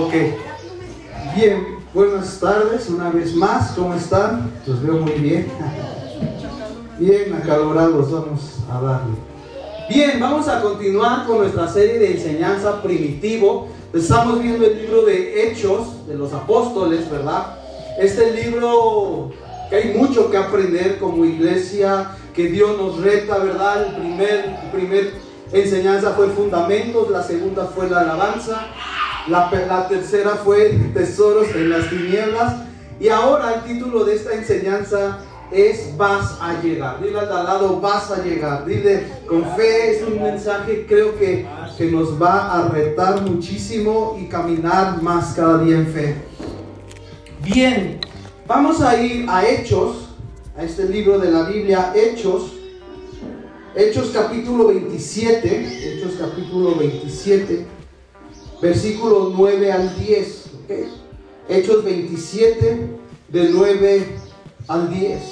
Ok. Bien, buenas tardes una vez más. ¿Cómo están? Los veo muy bien. Bien, acalorados, vamos a darle. Bien, vamos a continuar con nuestra serie de enseñanza primitivo. Estamos viendo el libro de Hechos de los Apóstoles, ¿verdad? Este libro que hay mucho que aprender como iglesia, que Dios nos reta, ¿verdad? El primer, el primer enseñanza fue fundamentos, la segunda fue la alabanza, la, tercera fue tesoros en las tinieblas y ahora el título de esta enseñanza es vas a llegar. Dile al lado, vas a llegar. Dile con fe, es un mensaje creo que, que nos va a retar muchísimo y caminar más cada día en fe. Bien, vamos a ir a Hechos, a este libro de la Biblia, Hechos. Hechos capítulo 27, Hechos capítulo 27, versículo 9 al 10. Hechos 27, de 9 al 10.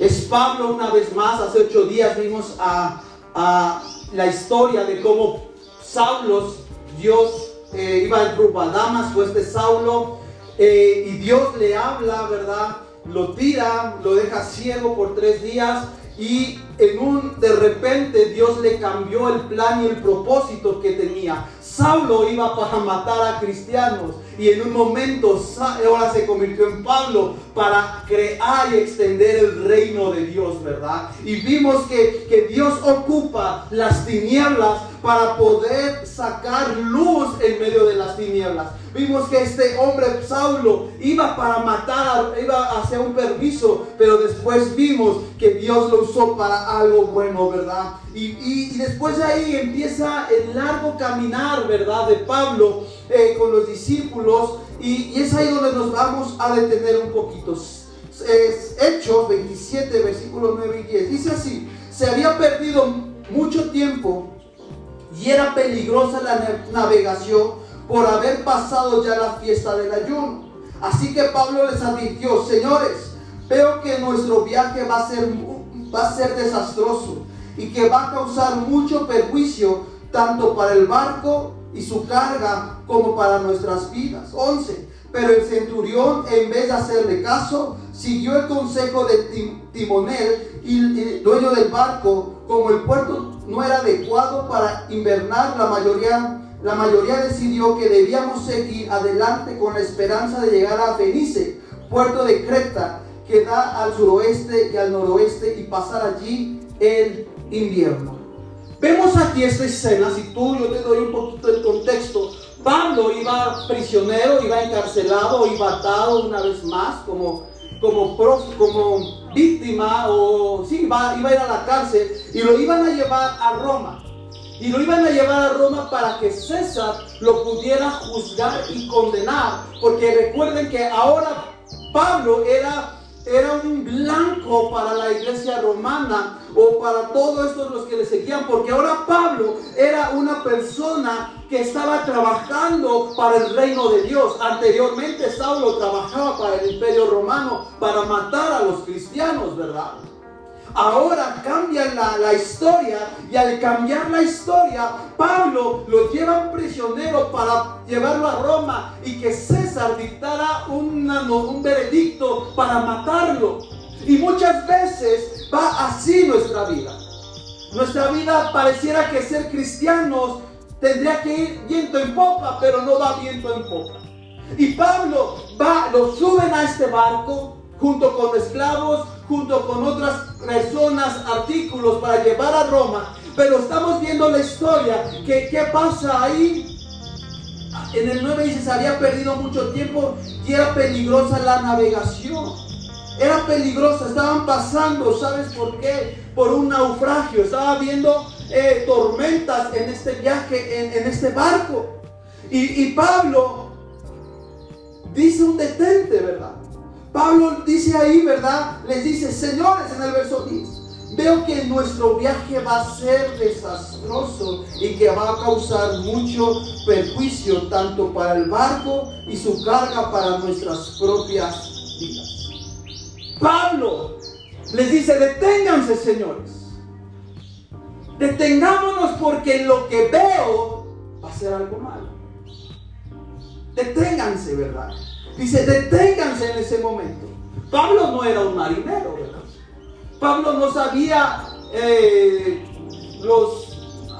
Es Pablo una vez más, hace ocho días vimos a, a la historia de cómo Saulo, Dios eh, iba al grupo a Damasco, este Saulo, eh, y Dios le habla, ¿verdad? Lo tira, lo deja ciego por tres días y en un de repente Dios le cambió el plan y el propósito que tenía. Saulo iba para matar a cristianos y en un momento ahora se convirtió en Pablo para crear y extender el reino de Dios, ¿verdad? Y vimos que, que Dios ocupa las tinieblas para poder sacar luz en medio de las tinieblas. Vimos que este hombre, Saulo, iba para matar, iba hacia un permiso, pero después vimos que Dios lo usó para algo bueno, ¿verdad? Y, después de ahí empieza el largo caminar, ¿verdad? De Pablo eh, con los discípulos y, y, es ahí donde nos vamos a detener un poquito. Hechos 27, versículos 9 y 10. Dice así, se había perdido mucho tiempo y era peligrosa la navegación por haber pasado ya la fiesta del ayuno. Así que Pablo les advirtió, señores, veo que nuestro viaje va a ser, va a ser desastroso y que va a causar mucho perjuicio tanto para el barco y su carga como para nuestras vidas. 11. Pero el centurión, en vez de hacerle caso, siguió el consejo de timonel y el dueño del barco. Como el puerto no era adecuado para invernar, la mayoría la mayoría decidió que debíamos seguir adelante con la esperanza de llegar a Fenice, puerto de Creta, que da al suroeste y al noroeste, y pasar allí el invierno. Vemos aquí esta escena, si tú, yo te doy un poquito el contexto. Pablo iba prisionero, iba encarcelado, iba atado una vez más como, como, como víctima, o sí, iba, iba a ir a la cárcel, y lo iban a llevar a Roma. Y lo iban a llevar a Roma para que César lo pudiera juzgar y condenar. Porque recuerden que ahora Pablo era, era un blanco para la iglesia romana o para todos estos los que le seguían. Porque ahora Pablo era una persona que estaba trabajando para el reino de Dios. Anteriormente Saulo trabajaba para el imperio romano para matar a los cristianos, ¿verdad? Ahora cambian la, historia y al cambiar la historia, Pablo lo lleva prisionero para llevarlo a Roma y que César dictara un veredicto para matarlo. Y muchas veces va así nuestra vida. Nuestra vida pareciera que ser cristianos tendría que ir viento en popa, pero no va viento en popa. Y Pablo va, lo suben a este barco junto con esclavos, junto con otras personas, artículos para llevar a Roma. Pero estamos viendo la historia, que qué pasa ahí. En el 9 dice, se había perdido mucho tiempo y era peligrosa la navegación. Era peligrosa, estaban pasando, ¿sabes por qué? Por un naufragio, estaba viendo eh, tormentas en este viaje, en, este barco. Y, y Pablo dice un detente, ¿verdad? Pablo dice ahí, ¿verdad? Les dice, señores, en el verso 10, veo que nuestro viaje va a ser desastroso y que va a causar mucho perjuicio tanto para el barco y su carga para nuestras propias vidas. Pablo les dice, deténganse, señores. Detengámonos porque lo que veo va a ser algo malo. deténganse, ¿verdad? Dice, deténganse en ese momento. Pablo no era un marinero, ¿verdad? Pablo no sabía eh, los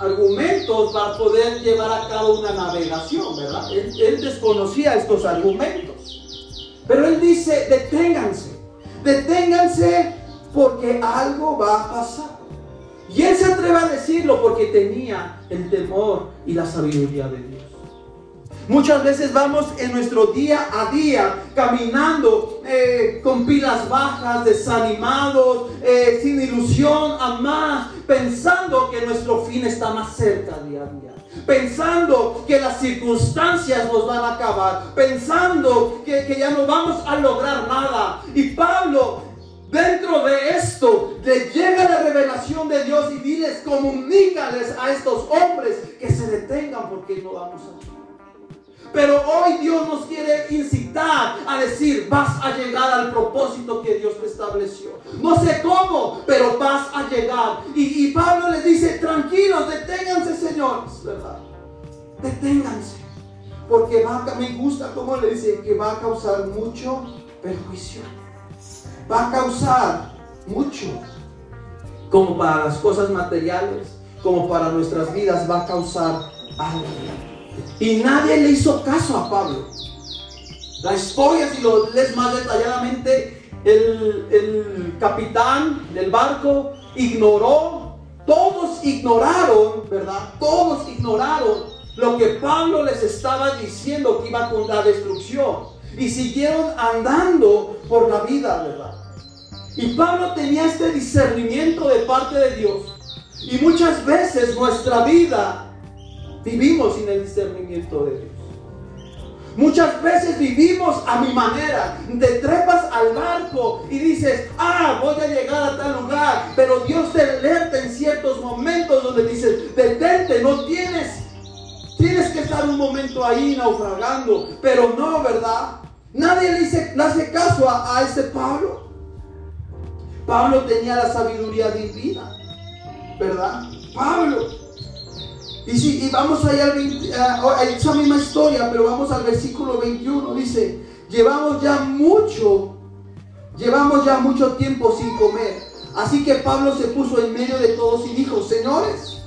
argumentos para poder llevar a cabo una navegación, ¿verdad? Él, desconocía estos argumentos. Pero él dice, deténganse, deténganse porque algo va a pasar. Y él se atreve a decirlo porque tenía el temor y la sabiduría de Dios. Muchas veces vamos en nuestro día a día caminando eh, con pilas bajas, desanimados, eh, sin ilusión a más, pensando que nuestro fin está más cerca día a día. Pensando que las circunstancias nos van a acabar, pensando que, que ya no vamos a lograr nada. Y Pablo Dentro de esto le llega la revelación de Dios y diles, comunícales a estos hombres que se detengan porque no vamos a pero hoy Dios nos quiere incitar a decir, vas a llegar al propósito que Dios te estableció. No sé cómo, pero vas a llegar. Y, Pablo le dice, tranquilos, deténganse, señores, ¿verdad? Deténganse. Porque va me gusta como le dice, que va a causar mucho perjuicio. Va a causar mucho. Como para las cosas materiales, como para nuestras vidas, va a causar algo. Y nadie le hizo caso a Pablo. La historia, si lo lees más detalladamente, el, capitán del barco ignoró, todos ignoraron, ¿verdad? Todos ignoraron lo que Pablo les estaba diciendo que iba con la destrucción. Y siguieron andando por la vida, ¿verdad? Y Pablo tenía este discernimiento de parte de Dios. Y muchas veces nuestra vida Vivimos sin el discernimiento de Dios. Muchas veces vivimos a mi manera. Te trepas al barco y dices, ah, voy a llegar a tal lugar. Pero Dios te alerta en ciertos momentos donde dices, detente, no tienes, tienes que estar un momento ahí naufragando. Pero no, ¿verdad? Nadie le, hace caso a, a ese Pablo. Pablo tenía la sabiduría divina, ¿verdad? Pablo y, vamos allá a, esa misma historia, pero vamos al versículo 21. Dice, llevamos ya mucho, llevamos ya mucho tiempo sin comer. Así que Pablo se puso en medio de todos y dijo, señores,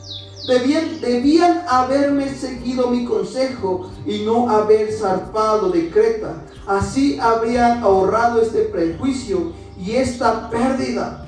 debían, debían haberme seguido mi consejo y no haber zarpado de Creta. Así habrían ahorrado este prejuicio y esta pérdida.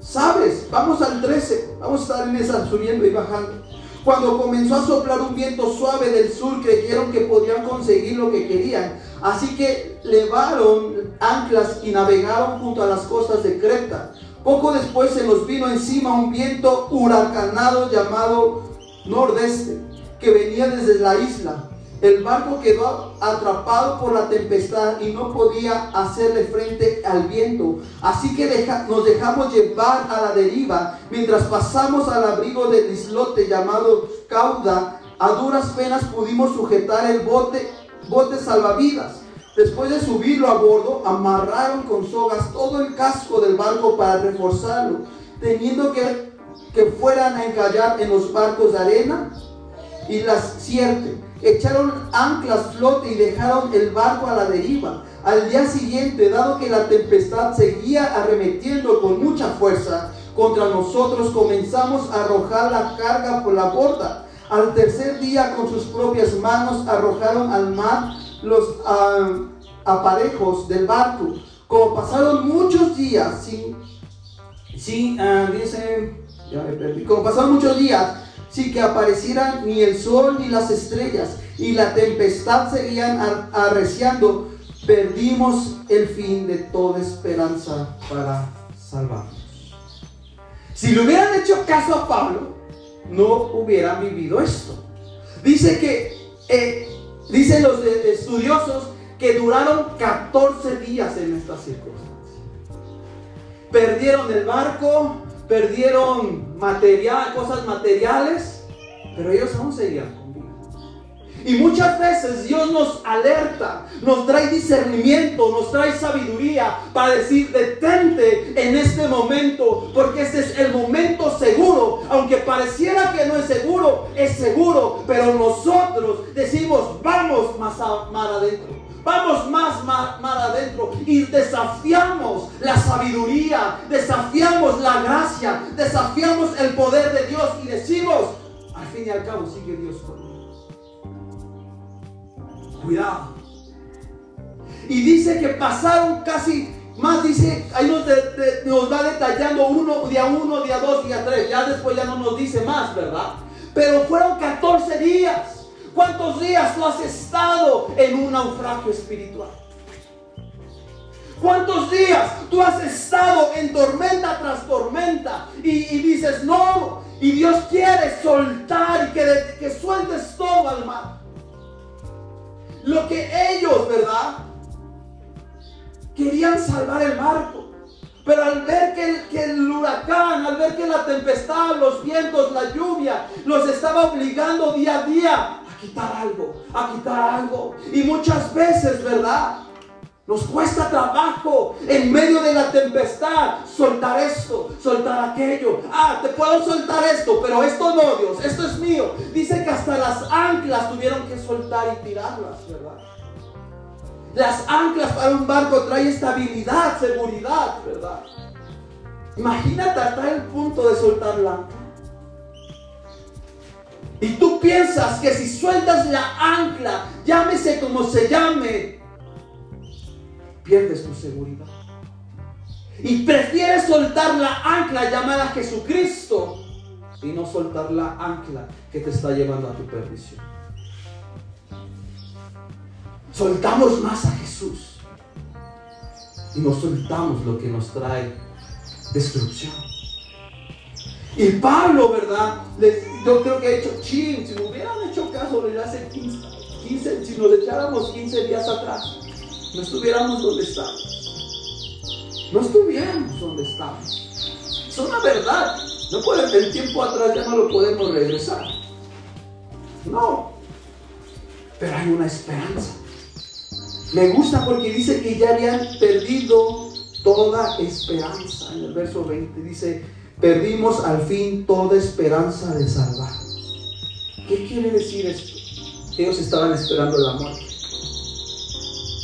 ¿Sabes? Vamos al 13. Vamos a estar en esa subiendo y bajando. Cuando comenzó a soplar un viento suave del sur, creyeron que podían conseguir lo que querían. Así que levaron anclas y navegaron junto a las costas de Creta. Poco después se nos vino encima un viento huracanado llamado nordeste, que venía desde la isla. El barco quedó atrapado por la tempestad y no podía hacerle frente al viento. Así que nos dejamos llevar a la deriva mientras pasamos al abrigo del islote llamado Cauda. A duras penas pudimos sujetar el bote, bote salvavidas. Después de subirlo a bordo, amarraron con sogas todo el casco del barco para reforzarlo, teniendo que, que fueran a encallar en los barcos de arena y las sierte echaron anclas flote y dejaron el barco a la deriva. Al día siguiente, dado que la tempestad seguía arremetiendo con mucha fuerza contra nosotros, comenzamos a arrojar la carga por la borda. Al tercer día, con sus propias manos, arrojaron al mar los ah, aparejos del barco. Como pasaron muchos días sin, sin uh, dice, ya me perdí, como pasaron muchos días sin que aparecieran ni el sol ni las estrellas, y la tempestad seguían arreciando, perdimos el fin de toda esperanza para salvarnos. Si le hubieran hecho caso a Pablo, no hubieran vivido esto. Dice que, eh, dicen los estudiosos, que duraron 14 días en estas circunstancias. Perdieron el barco, perdieron material, cosas materiales, pero ellos aún seguían con vida. Y muchas veces Dios nos alerta, nos trae discernimiento, nos trae sabiduría para decir, detente en este momento, porque este es el momento seguro. aunque pareciera que no es seguro, es seguro, pero nosotros decimos, vamos más, más adentro. Vamos más, más, más adentro y desafiamos la sabiduría, desafiamos la gracia, desafiamos el poder de Dios y decimos, al fin y al cabo sigue Dios conmigo. Cuidado. Y dice que pasaron casi más dice, ahí nos, nos, va detallando uno, día uno, día dos, día tres. Ya después ya no nos dice más, ¿verdad? Pero fueron 14 días. ¿Cuántos días tú has estado en un naufragio espiritual? ¿Cuántos días tú has estado en tormenta tras tormenta y, dices no? Y Dios quiere soltar y que, que sueltes todo al mar. Lo que ellos, ¿verdad? Querían salvar el barco. Pero al ver que que el, huracán, al ver que la tempestad, los vientos, la lluvia, los estaba obligando día a día quitar algo, a quitar algo. Y muchas veces, ¿verdad? Nos cuesta trabajo en medio de la tempestad soltar esto, soltar aquello. Ah, te puedo soltar esto, pero esto no, Dios, esto es mío. Dice que hasta las anclas tuvieron que soltar y tirarlas, ¿verdad? Las anclas para un barco trae estabilidad, seguridad, ¿verdad? Imagínate hasta el punto de soltar la ancla. Y tú piensas que si sueltas la ancla, llámese como se llame, pierdes tu seguridad. Y prefieres soltar la ancla llamada Jesucristo y no soltar la ancla que te está llevando a tu perdición. Soltamos más a Jesús y no soltamos lo que nos trae destrucción. Y Pablo, ¿verdad? yo creo que ha hecho chin, si me hubieran hecho caso desde hace 15, si nos echáramos 15 días atrás, no estuviéramos donde estamos. No estuviéramos donde estamos. Es una verdad. No puede, el tiempo atrás ya no lo podemos regresar. No. Pero hay una esperanza. Me gusta porque dice que ya habían perdido toda esperanza. En el verso 20 dice, perdimos al fin toda esperanza de salvar. ¿Qué quiere decir esto? Ellos estaban esperando la muerte.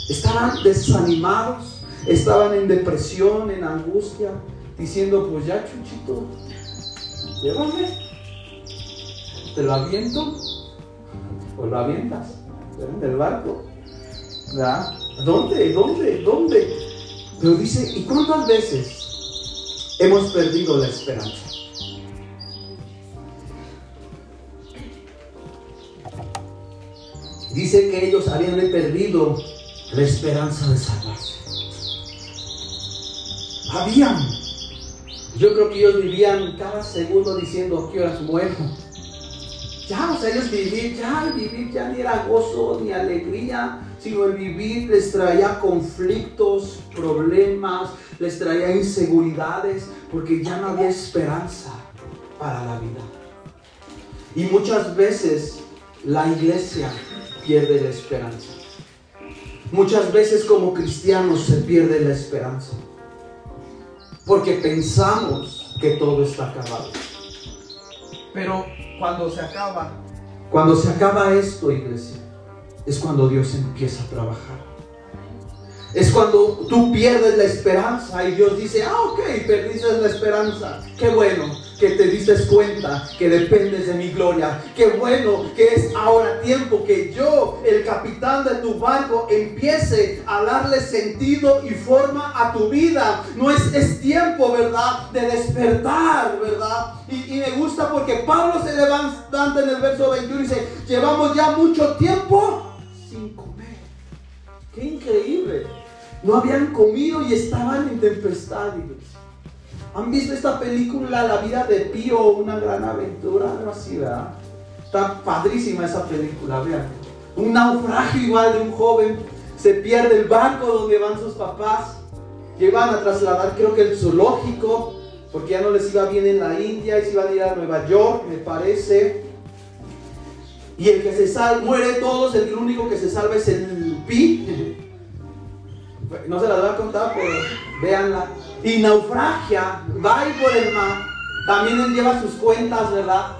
Estaban desanimados, estaban en depresión, en angustia, diciendo, pues ya chuchito, llévame, te lo aviento o lo avientas del barco. ¿Verdad? ¿Dónde? ¿Dónde? ¿Dónde? Pero dice, ¿y cuántas veces hemos perdido la esperanza. Dice que ellos habían perdido la esperanza de salvarse. Habían. Yo creo que ellos vivían cada segundo diciendo, ¿qué horas? Ya, o sea, ellos vivir, ya el vivir ya ni era gozo ni alegría, sino el vivir les traía conflictos, problemas, les traía inseguridades, porque ya no había esperanza para la vida. Y muchas veces la iglesia pierde la esperanza. Muchas veces como cristianos se pierde la esperanza. Porque pensamos que todo está acabado. Pero cuando se acaba, cuando se acaba esto, iglesia, es cuando Dios empieza a trabajar. Es cuando tú pierdes la esperanza y Dios dice, ah, ok, perdiste la esperanza. Qué bueno que te diste cuenta que dependes de mi gloria. Qué bueno que es ahora tiempo que yo, el capitán de tu barco, empiece a darle sentido y forma a tu vida. No es, es tiempo, ¿verdad? De despertar, ¿verdad? Y, y me gusta porque Pablo se levanta en el verso 21 y dice, llevamos ya mucho tiempo sin comer. Qué increíble. No habían comido y estaban en tempestad, ¿Han visto esta película, La vida de Pío, una gran aventura? Algo así, ¿verdad? Está padrísima esa película, vean. Un naufragio igual de un joven. Se pierde el barco donde van sus papás. Llevan a trasladar, creo que el zoológico, porque ya no les iba bien en la India y se iban a ir a Nueva York, me parece. Y el que se salva, muere todos, el único que se salva es el Pi, no se las voy a contar, pero véanla. Y naufragia, va por el mar también él lleva sus cuentas, ¿verdad?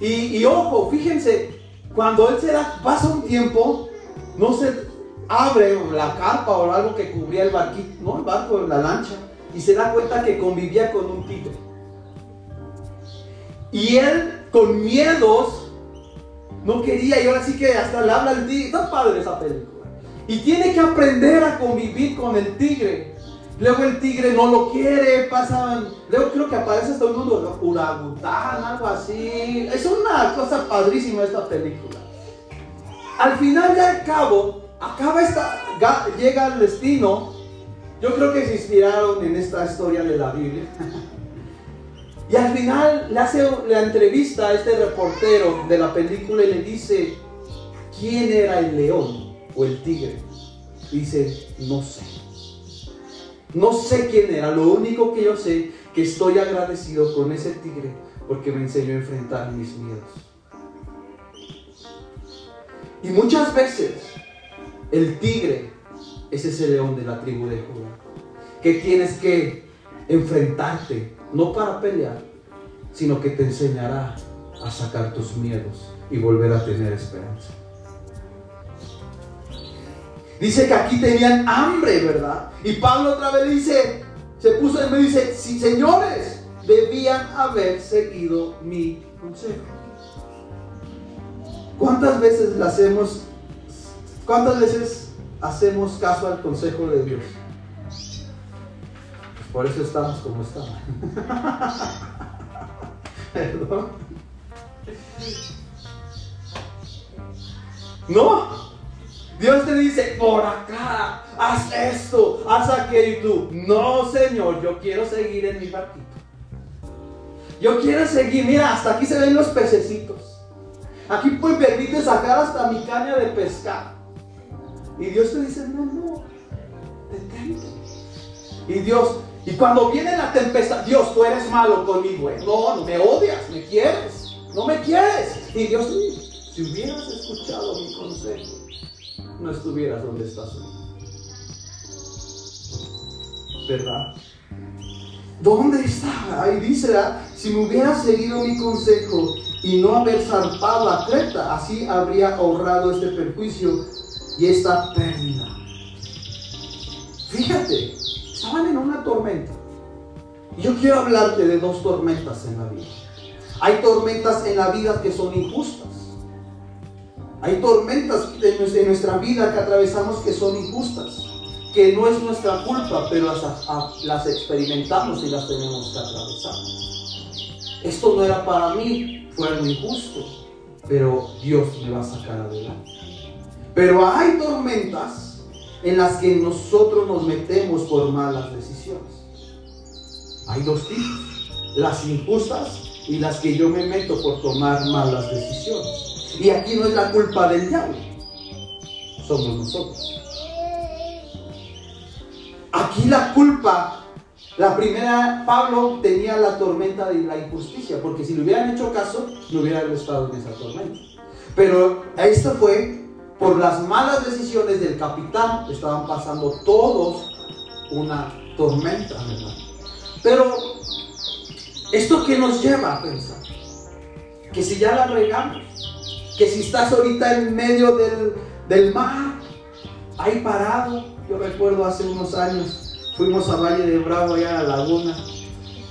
Y, ojo, fíjense, cuando él se da, pasa un tiempo, no se abre la carpa o algo que cubría el barquito, no el barco, la lancha, y se da cuenta que convivía con un tigre. Y él, con miedos, no quería, y ahora sí que hasta le habla el tigre. Está padre esa película. Y tiene que aprender a convivir con el tigre. Luego el tigre no lo quiere, pasan. Luego creo que aparece hasta un uragután, algo así. Es una cosa padrísima esta película. Al final y al cabo, acaba esta, llega al destino. Yo creo que se inspiraron en esta historia de la Biblia. y al final le hace la entrevista a este reportero de la película y le dice, ¿quién era el león o el tigre? Dice, no sé. No sé quién era, lo único que yo sé que estoy agradecido con ese tigre porque me enseñó a enfrentar mis miedos. Y muchas veces el tigre es ese león de la tribu de Judá, que tienes que enfrentarte, no para pelear, sino que te enseñará a sacar tus miedos y volver a tener esperanza. Dice que aquí tenían hambre, ¿verdad? Y Pablo otra vez dice, se puso en medio y dice, sí, señores, debían haber seguido mi consejo. ¿Cuántas veces le hacemos, cuántas veces hacemos caso al consejo de Dios? Pues por eso estamos como estamos. Perdón. No, Dios te dice, por acá, haz esto, haz aquello y tú, no Señor, yo quiero seguir en mi barquito. Yo quiero seguir, mira, hasta aquí se ven los pececitos. Aquí pues permite sacar hasta mi caña de pescar. Y Dios te dice, no, no, detente. Y Dios, y cuando viene la tempestad, Dios, tú eres malo conmigo. No, no me odias, me quieres, no me quieres. Y Dios, si hubieras escuchado mi consejo, no estuvieras donde estás hoy. ¿Verdad? ¿Dónde está? Ahí dice, si me hubieras seguido mi consejo y no haber zarpado a Creta, así habría ahorrado este perjuicio y esta pérdida. Fíjate, estaban en una tormenta. Yo quiero hablarte de dos tormentas en la vida. Hay tormentas en la vida que son injustas. Hay tormentas en nuestra vida que atravesamos que son injustas, que no es nuestra culpa, pero las, experimentamos y las tenemos que atravesar. Esto no era para mí, fue injusto, pero Dios me va a sacar adelante. Pero hay tormentas en las que nosotros nos metemos por malas decisiones. Hay dos tipos, las injustas y las que yo me meto por tomar malas decisiones. Y aquí no es la culpa del diablo, somos nosotros. Aquí la culpa, la primera, Pablo tenía la tormenta de la injusticia, porque si le hubieran hecho caso, no hubiera estado en esa tormenta. Pero esto fue por las malas decisiones del capitán, estaban pasando todos una tormenta, ¿verdad? Pero, ¿esto qué nos lleva a pensar? Que si ya la regamos, que si estás ahorita en medio del, mar, ahí parado, yo recuerdo hace unos años, fuimos a Valle de Bravo, allá a la laguna,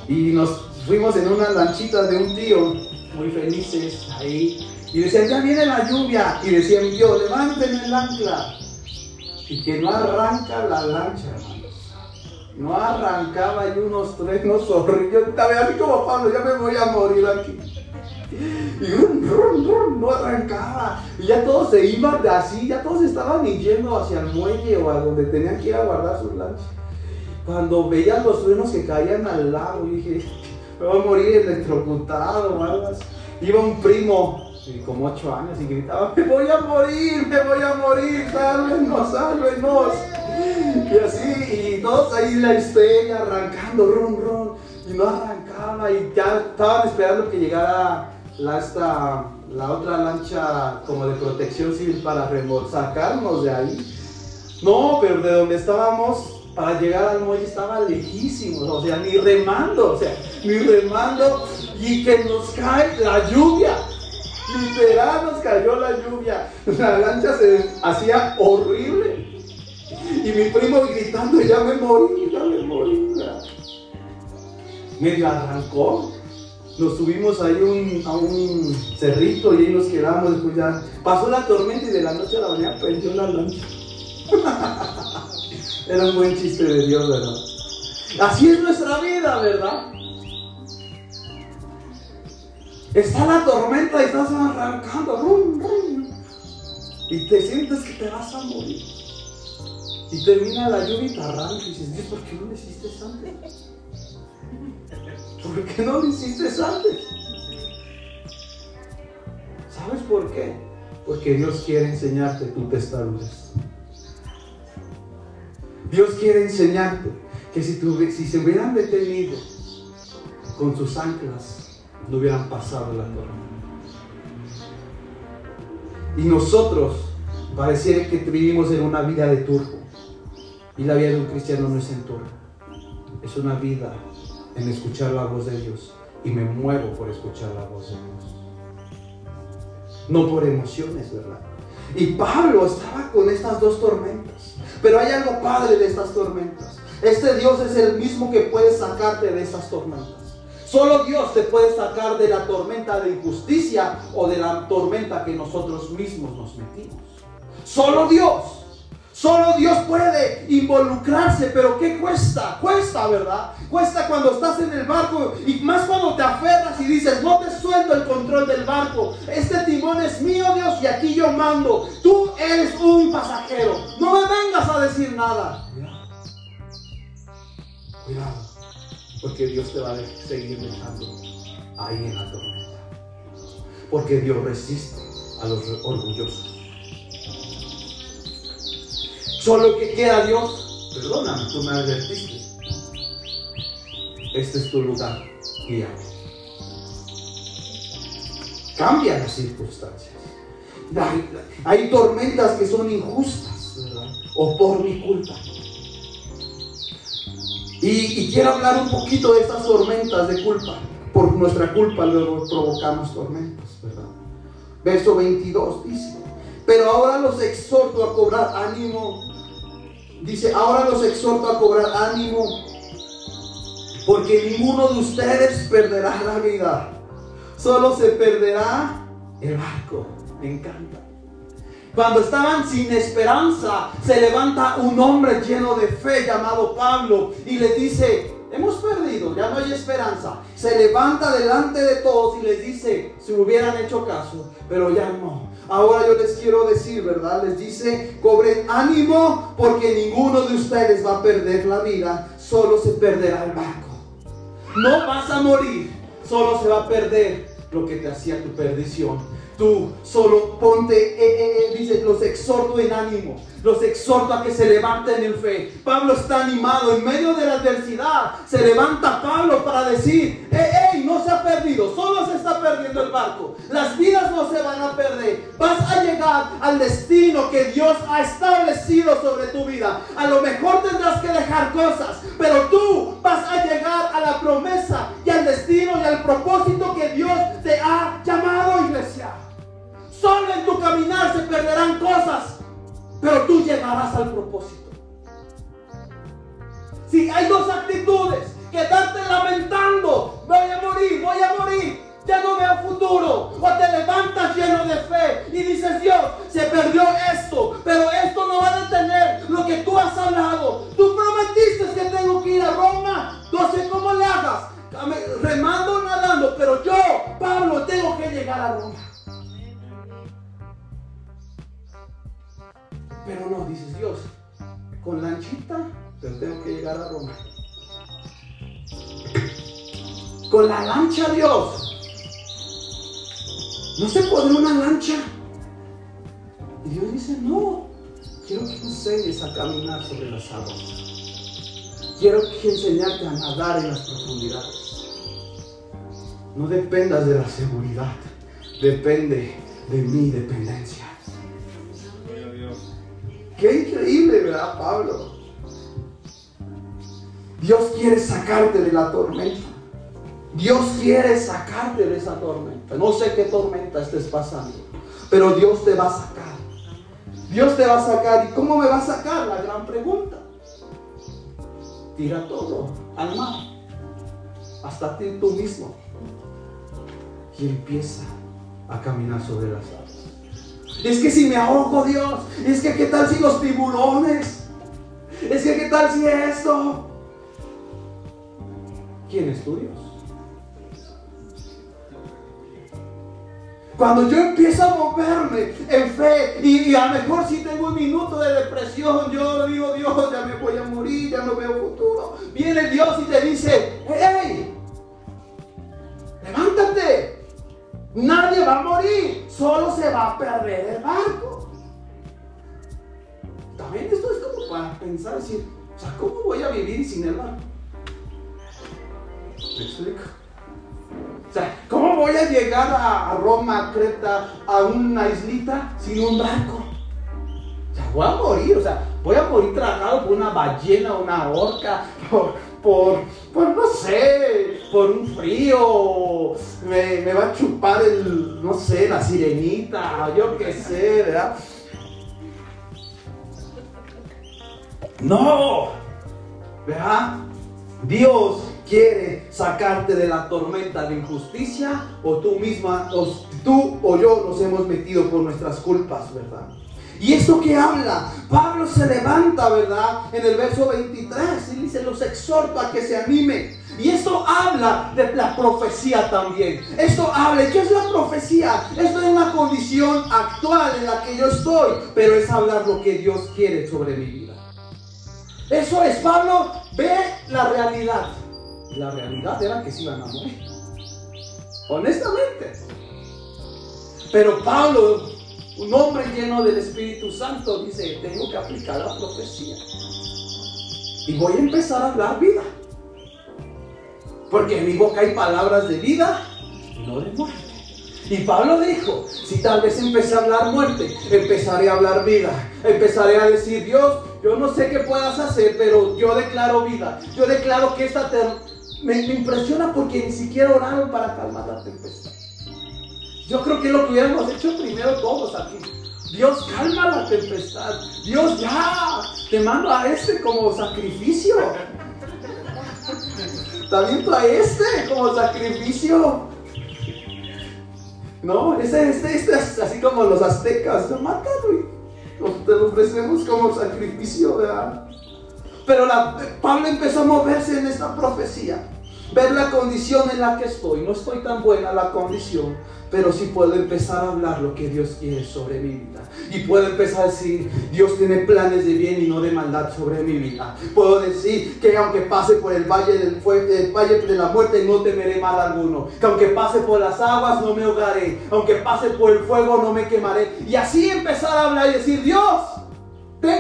y nos fuimos en una lanchita de un tío, muy felices ahí, y decían, ya viene la lluvia, y decía mi tío, levanten el ancla, y que no arranca la lancha, hermanos. No arrancaba y unos trenos horribles. Yo estaba así como Pablo, ya me voy a morir aquí. Y no arrancaba. Y ya todos se iban de así, ya todos estaban yendo hacia el muelle o a donde tenían que ir a guardar sus lanchas. Cuando veían los truenos que caían al lago, dije, me voy a morir electrocutado o algo así. Iba un primo, como ocho años, y gritaba, me voy a morir, me voy a morir, sálvenos, sálvenos. Y así, y todos ahí la estrella arrancando, ron, ron, y no arrancaba, y ya estaban esperando que llegara la, esta, la otra lancha como de protección civil para sacarnos de ahí. No, pero de donde estábamos para llegar al muelle estaba lejísimo, o sea, ni remando, o sea, ni remando y que nos cae la lluvia. Literal nos cayó la lluvia. La lancha se hacía horrible. Y mi primo gritando, ya me morí, ya me morí. Medio arrancó. Nos subimos ahí a un cerrito y ahí nos quedamos. Después ya pasó la tormenta y de la noche a la mañana perdió la lancha. Era un buen chiste de Dios, ¿verdad? Así es nuestra vida, ¿verdad? Está la tormenta y estás arrancando. y te sientes que te vas a morir. Y termina la lluvia y te arranca y dices, Dios, ¿por qué no lo hiciste antes? ¿Por qué no lo hiciste antes? ¿Sabes por qué? Porque Dios quiere enseñarte tu testarudez. Dios quiere enseñarte que si, si se hubieran detenido con sus anclas, no hubieran pasado la tormenta. Y nosotros pareciera que vivimos en una vida de turbo. Y la vida de un cristiano no es en turbo. Es una vida en escuchar la voz de Dios. Y me muevo por escuchar la voz de Dios. No por emociones, ¿verdad? Y Pablo estaba con estas dos tormentas. Pero hay algo padre de estas tormentas. Este Dios es el mismo que puede sacarte de esas tormentas. Solo Dios te puede sacar de la tormenta de injusticia o de la tormenta que nosotros mismos nos metimos. Solo Dios. Solo Dios puede involucrarse, pero ¿qué cuesta? Cuesta, ¿verdad? Cuesta cuando estás en el barco y más cuando te aferras y dices, no te suelto el control del barco. Este timón es mío, Dios, y aquí yo mando. Tú eres un pasajero. No me vengas a decir nada. Cuidado, porque Dios te va a seguir dejando ahí en la tormenta. Porque Dios resiste a los orgullosos. Solo que queda Dios, perdóname, tú me advertiste. Este es tu lugar, guíame. Cambia las circunstancias. Hay, tormentas que son injustas, ¿verdad? O por mi culpa. Y, y, quiero hablar un poquito de estas tormentas de culpa. Por nuestra culpa luego provocamos tormentas, ¿verdad? Verso 22 dice, pero ahora los exhorto a cobrar ánimo Dice, ahora los exhorto a cobrar ánimo, porque ninguno de ustedes perderá la vida. Solo se perderá el barco. Me encanta. Cuando estaban sin esperanza, se levanta un hombre lleno de fe llamado Pablo y le dice, hemos perdido, ya no hay esperanza. Se levanta delante de todos y les dice, si hubieran hecho caso, pero ya no. Ahora yo les quiero decir, ¿verdad? Les dice, cobren ánimo porque ninguno de ustedes va a perder la vida, solo se perderá el barco. No vas a morir, solo se va a perder lo que te hacía tu perdición. Tú solo ponte, eh, eh, eh, dice, los exhorto en ánimo los exhorto a que se levanten en fe. Pablo está animado en medio de la adversidad. Se levanta Pablo para decir, ¡Ey, ey! No se ha perdido, solo se está perdiendo el barco. Las vidas no se van a perder. Vas a llegar al destino que Dios ha establecido sobre tu vida. A lo mejor tendrás que dejar cosas, pero tú vas a llegar a la promesa y al destino y al propósito que Dios te ha llamado, iglesia. Solo en tu caminar se perderán cosas, pero tú llegarás al propósito. Si hay dos actitudes, quedarte lamentando, voy a morir, voy a morir, ya no veo futuro, o te levantas lleno de fe y dices, Dios, se perdió esto, pero esto no va a detener lo que tú has hablado. Tú prometiste que tengo que ir a Roma, no sé cómo le hagas, remando, nadando, pero yo, Pablo, tengo que llegar a Roma. Pero no, dices Dios, con lanchita, pero tengo que llegar a Roma. Con la lancha, Dios. ¿No se puede una lancha? Y Dios dice, no, quiero que enseñes a caminar sobre las aguas. Quiero que enseñarte a nadar en las profundidades. No dependas de la seguridad, depende de mi dependencia. Qué increíble, ¿verdad, Pablo? Dios quiere sacarte de la tormenta. Dios quiere sacarte de esa tormenta. No sé qué tormenta estés pasando, pero Dios te va a sacar. Dios te va a sacar. ¿Y cómo me va a sacar? La gran pregunta. Tira todo al mar. Hasta ti tú mismo. Y empieza a caminar sobre las aguas. Es que si me ahogo, Dios. Es que qué tal si los tiburones. Es que qué tal si esto. ¿Quién es tu Dios? Cuando yo empiezo a moverme en fe y, a lo mejor si tengo un minuto de depresión, yo digo, Dios, ya me voy a morir, ya no veo futuro. Viene Dios y te dice, hey, levántate. Nadie va a morir, solo se va a perder el barco. También esto es como para pensar así, o sea, ¿cómo voy a vivir sin el barco? ¿Me explico? O sea, ¿cómo voy a llegar a Roma, a Creta, a una islita sin un barco? O sea, voy a morir, o sea, voy a morir tragado por una ballena, una orca, por, por no sé, por un frío, me, me, va a chupar el, no sé, la sirenita, yo qué sé, ¿verdad? No, ¿verdad? Dios quiere sacarte de la tormenta de injusticia o tú misma, o tú o yo nos hemos metido por nuestras culpas, ¿verdad? Y esto que habla, Pablo se levanta, ¿verdad? En el verso 23 y dice, los exhorto a que se animen. Y esto habla de la profecía también. Esto habla, ¿qué es la profecía? Esto es una condición actual en la que yo estoy, pero es hablar lo que Dios quiere sobre mi vida. Eso es, Pablo ve la realidad la realidad era que se iban a morir. Honestamente. Pero Pablo, un hombre lleno del Espíritu Santo, dice, tengo que aplicar la profecía. Y voy a empezar a hablar vida. Porque en mi boca hay palabras de vida no de muerte. Y Pablo dijo, si tal vez empecé a hablar muerte, empezaré a hablar vida. Empezaré a decir, Dios, yo no sé qué puedas hacer, pero yo declaro vida. Yo declaro que esta me, impresiona porque ni siquiera oraron para calmar la tempestad. Yo creo que lo que hubiéramos hecho primero todos aquí. Dios calma la tempestad. Dios ya te mando a este como sacrificio. También a este como sacrificio. No, este, este, es así como los aztecas. Mátalo y te lo ofrecemos como sacrificio, ¿verdad? Pero Pablo empezó a moverse en esta profecía ver la condición en la que estoy. No estoy tan buena la condición, pero sí puedo empezar a hablar lo que Dios quiere sobre mi vida. Y puedo empezar a decir, Dios tiene planes de bien y no de maldad sobre mi vida. Puedo decir que aunque pase por el valle, del el valle de la muerte, no temeré mal alguno. Que aunque pase por las aguas, no me ahogaré. Aunque pase por el fuego, no me quemaré. Y así empezar a hablar y decir, Dios,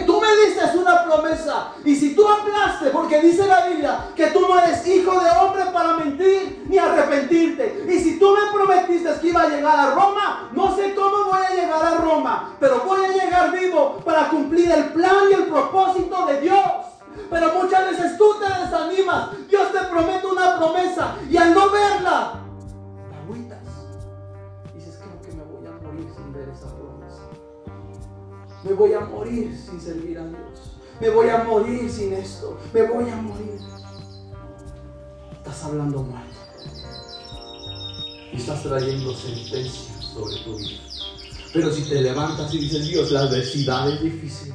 Tú me diste una promesa. Y si tú hablaste, porque dice la Biblia que tú no eres hijo de hombre para mentir ni arrepentirte. Y si tú me prometiste que iba a llegar a Roma, no sé cómo voy a llegar a Roma, pero voy a llegar vivo para cumplir el plan y el propósito de Dios. Pero muchas veces tú te desanimas. Dios te promete una promesa y al no verla, Me voy a morir sin servir a Dios. Me voy a morir sin esto. Me voy a morir. Estás hablando mal. Y estás trayendo sentencias sobre tu vida. Pero si te levantas y dices, Dios, la adversidad es difícil.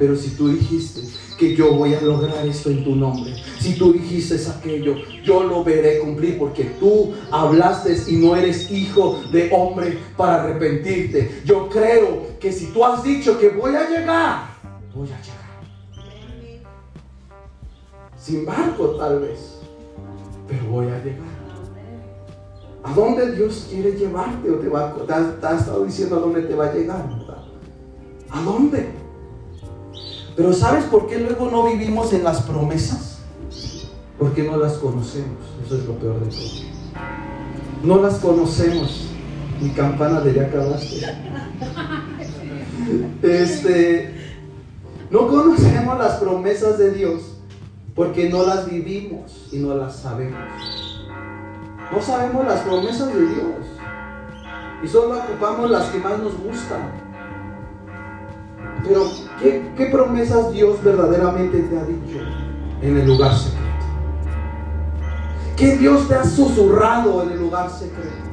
Pero si tú dijiste que yo voy a lograr esto en tu nombre, si tú dijiste aquello, yo lo veré cumplir porque tú hablaste y no eres hijo de hombre para arrepentirte. Yo creo que si tú has dicho que voy a llegar, voy a llegar. Sin barco tal vez, pero voy a llegar. ¿A dónde Dios quiere llevarte? O te, va, te, ha, estado diciendo a dónde te va a llegar, ¿verdad? ¿A dónde? Pero ¿sabes por qué luego no vivimos en las promesas? Porque no las conocemos. Eso es lo peor de todo. No las conocemos. Mi campana de ya acabaste. Este, no conocemos las promesas de Dios porque no las vivimos y no las sabemos. No sabemos las promesas de Dios y solo ocupamos las que más nos gustan. Pero, ¿qué, ¿qué, promesas Dios verdaderamente te ha dicho en el lugar secreto? ¿Qué Dios te ha susurrado en el lugar secreto?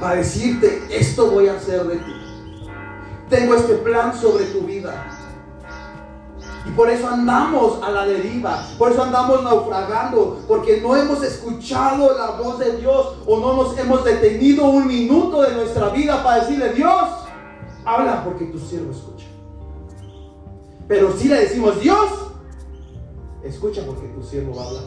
Para decirte, esto voy a hacer de ti. Tengo este plan sobre tu vida. Y por eso andamos a la deriva, por eso andamos naufragando, porque no hemos escuchado la voz de Dios o no nos hemos detenido un minuto de nuestra vida para decirle, Dios, habla porque tu siervo escucha. Pero si le decimos, Dios, escucha porque tu siervo va a hablar.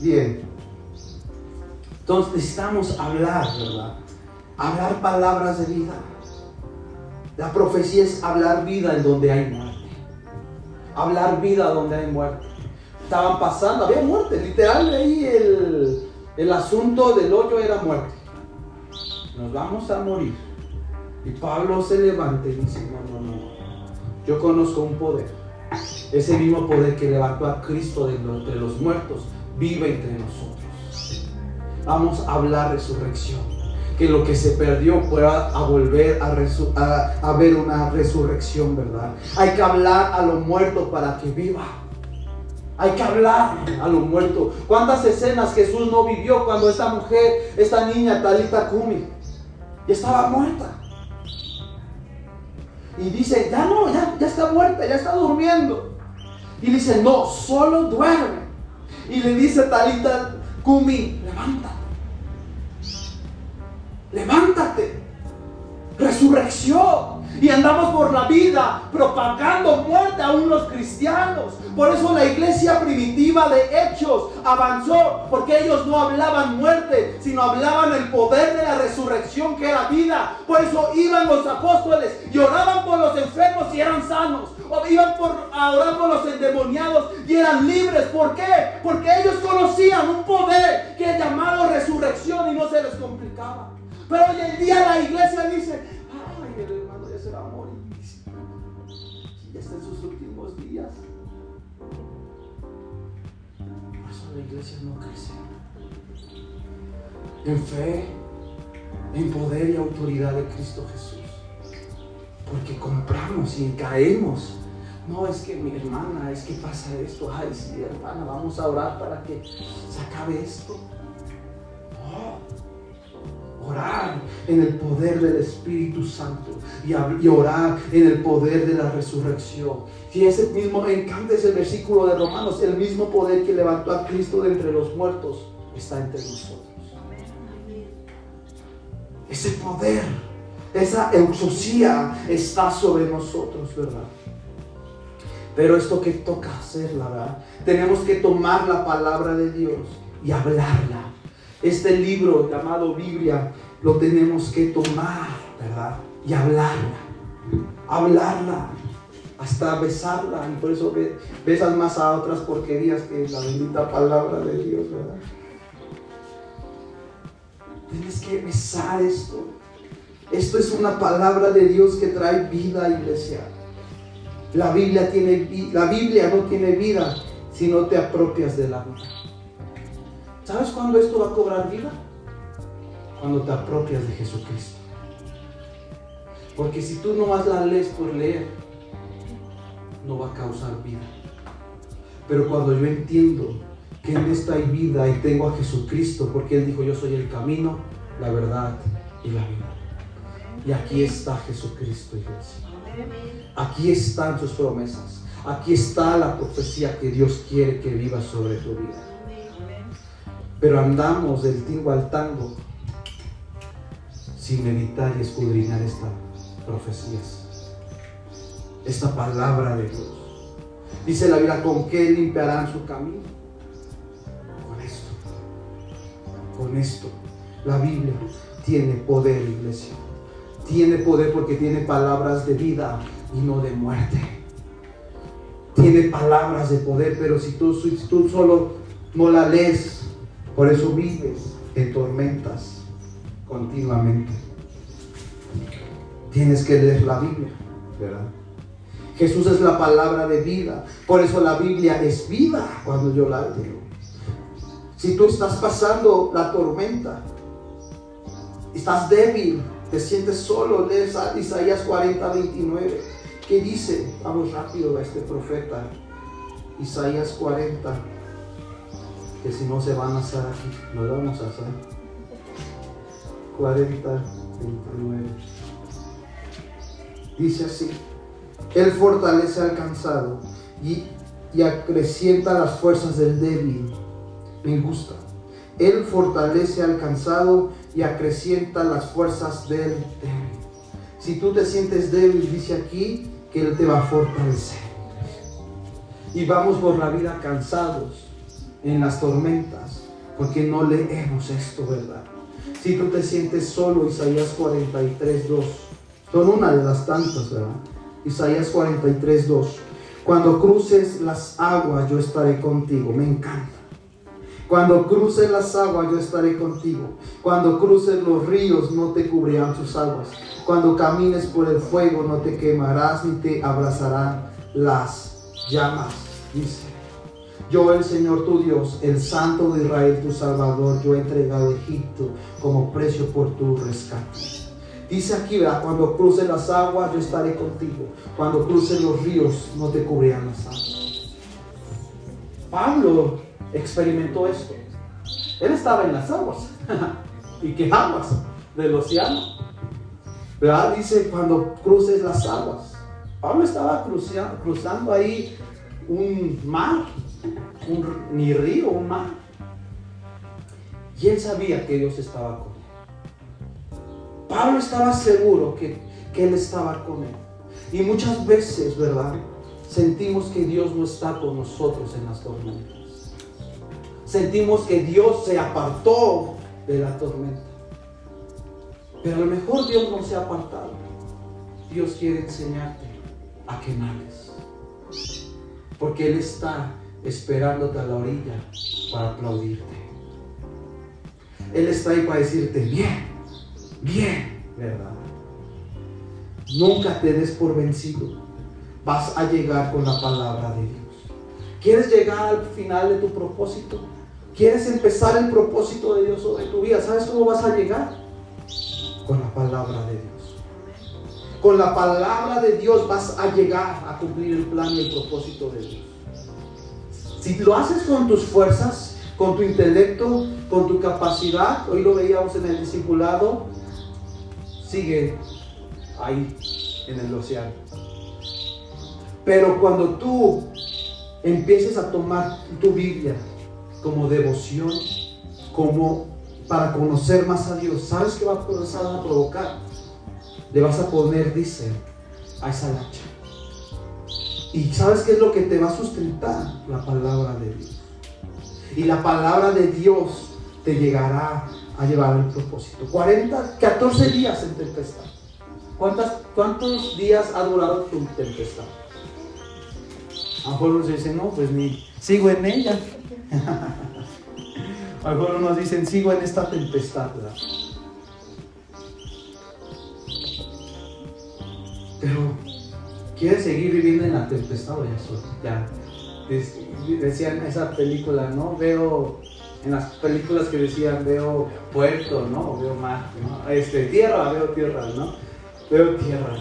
Bien. Entonces necesitamos hablar, ¿verdad? Hablar palabras de vida. La profecía es hablar vida en donde hay muerte. Hablar vida donde hay muerte. Estaban pasando, había muerte. Literal, ahí el, el asunto del hoyo era muerte. Nos vamos a morir. Y Pablo se levanta y dice, no, no, no. Yo conozco un poder. Ese mismo poder que levantó a Cristo de entre los muertos vive entre nosotros. Vamos a hablar resurrección. Que lo que se perdió pueda volver a, ver una resurrección, ¿verdad? Hay que hablar a lo muerto para que viva. Hay que hablar a lo muerto. ¿Cuántas escenas Jesús no vivió cuando esta mujer, esta niña, Talita Kumi, ya estaba muerta? Y dice, ya no, ya, está muerta, ya está durmiendo. Y dice, no, solo duerme. Y le dice Talita Kumi, levanta levántate. Resurrección. Y andamos por la vida propagando muerte a unos cristianos. Por eso la iglesia primitiva de Hechos avanzó, porque ellos no hablaban muerte, sino hablaban el poder de la resurrección que era vida. Por eso iban los apóstoles y oraban por los enfermos y eran sanos. O iban por, a orar por los endemoniados y eran libres. ¿Por qué? Porque ellos conocían un poder que es llamado resurrección y no se les complicaba. Pero hoy en día la iglesia dice, la iglesia no crece. En fe, en poder y autoridad de Cristo Jesús. Porque compramos y caemos. No, es que mi hermana, es que pasa esto. Ay, sí, hermana, vamos a orar para que se acabe esto orar en el poder del Espíritu Santo y, orar en el poder de la resurrección. Si ese mismo, encanta ese versículo de Romanos, el mismo poder que levantó a Cristo de entre los muertos está entre nosotros. Ese poder, esa exosía está sobre nosotros, ¿verdad? Pero esto que toca hacer, la verdad, tenemos que tomar la palabra de Dios y hablarla este libro llamado Biblia lo tenemos que tomar, ¿verdad? Y hablarla. Hablarla. Hasta besarla. Y por eso besas más a otras porquerías que la bendita palabra de Dios, ¿verdad? Tienes que besar esto. Esto es una palabra de Dios que trae vida, iglesia. La Biblia, tiene, la Biblia no tiene vida si no te apropias de la vida. ¿Sabes cuándo esto va a cobrar vida? Cuando te apropias de Jesucristo. Porque si tú no vas la lees por leer, no va a causar vida. Pero cuando yo entiendo que en esta hay vida y tengo a Jesucristo, porque Él dijo, yo soy el camino, la verdad y la vida. Y aquí está Jesucristo, iglesia. Aquí están sus promesas. Aquí está la profecía que Dios quiere que viva sobre tu vida. Pero andamos del tingo al tango sin meditar y escudriñar estas profecías, esta palabra de Dios. Dice la Biblia, ¿con qué limpiarán su camino? Con esto. Con esto. La Biblia tiene poder, iglesia. Tiene poder porque tiene palabras de vida y no de muerte. Tiene palabras de poder, pero si tú, si tú solo no la lees, por eso vives en tormentas continuamente. tienes que leer la Biblia, ¿verdad? Jesús es la palabra de vida. Por eso la Biblia es vida cuando yo la leo. Si tú estás pasando la tormenta, estás débil, te sientes solo, lees Isaías 40, 29, ¿Qué dice, vamos rápido a este profeta, Isaías 40, que si no se van a hacer aquí, no lo vamos a hacer. 40, 29. Dice así, Él fortalece al cansado y, y acrecienta las fuerzas del débil. Me gusta. Él fortalece al cansado y acrecienta las fuerzas del débil. Si tú te sientes débil, dice aquí, que Él te va a fortalecer. Y vamos por la vida cansados en las tormentas, porque no leemos esto, ¿verdad? Si tú te sientes solo, Isaías 43, 2, son una de las tantas, ¿verdad? Isaías 43, 2. Cuando cruces las aguas, yo estaré contigo. Me encanta. Cuando cruces las aguas, yo estaré contigo. Cuando cruces los ríos, no te cubrirán sus aguas. Cuando camines por el fuego, no te quemarás ni te abrazarán las llamas. Dice, yo el Señor tu Dios, el Santo de Israel, tu Salvador, yo he entregado Egipto como precio por tu rescate. Dice aquí, ¿verdad? cuando cruces las aguas, yo estaré contigo. Cuando cruces los ríos, no te cubrirán las aguas. Pablo experimentó esto. Él estaba en las aguas. ¿Y qué aguas? Del océano. ¿Verdad? Dice cuando cruces las aguas. Pablo estaba cruzando, ahí un mar, un, ni río, un mar. Y él sabía que Dios estaba con. Pablo estaba seguro que, él estaba con él. Y muchas veces, ¿verdad? Sentimos que Dios no está con nosotros en las tormentas sentimos que Dios se apartó de la tormenta. Pero a lo mejor Dios no se ha apartado. Dios quiere enseñarte a que nades. Porque Él está esperándote a la orilla para aplaudirte. Él está ahí para decirte, bien, bien, ¿verdad? Nunca te des por vencido. Vas a llegar con la palabra de Dios. ¿Quieres llegar al final de tu propósito? ¿Quieres empezar el propósito de Dios sobre tu vida? ¿Sabes cómo vas a llegar? Con la palabra de Dios. Con la palabra de Dios vas a llegar a cumplir el plan y el propósito de Dios. Si lo haces con tus fuerzas, con tu intelecto, con tu capacidad, hoy lo veíamos en el discipulado, sigue ahí en el océano. Pero cuando tú empieces a tomar tu Biblia, como devoción, como para conocer más a Dios, ¿sabes qué va a a provocar? Le vas a poner, dice, a esa lancha. ¿Y sabes qué es lo que te va a sustentar? La palabra de Dios. Y la palabra de Dios te llegará a llevar al propósito. 40, 14 días en tempestad. ¿Cuántas, ¿Cuántos días ha durado tu tempestad? A lo mejor uno dice, no, pues ni sigo en ella. Algunos nos dicen, sigo en esta tempestad. Pero, ¿quieres seguir viviendo en la tempestad o ya Ya. Decían esa película, ¿no? Veo, en las películas que decían, veo puerto, ¿no? veo mar, ¿no? Este, tierra, veo tierra, ¿no? Veo tierra.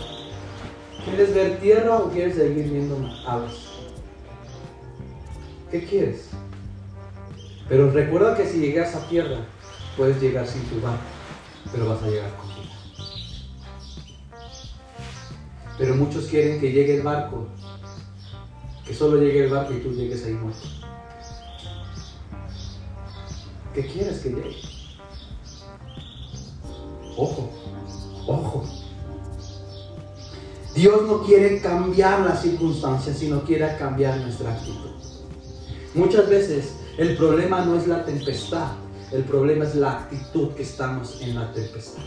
¿Quieres ver tierra o quieres seguir viendo aves? ¿Qué quieres? Pero recuerda que si llegas a tierra, puedes llegar sin tu barco, pero vas a llegar con vida. Pero muchos quieren que llegue el barco, que solo llegue el barco y tú llegues ahí muerto. ¿Qué quieres que llegue? Ojo, ojo. Dios no quiere cambiar las circunstancias, sino quiere cambiar nuestra actitud. Muchas veces el problema no es la tempestad, el problema es la actitud que estamos en la tempestad.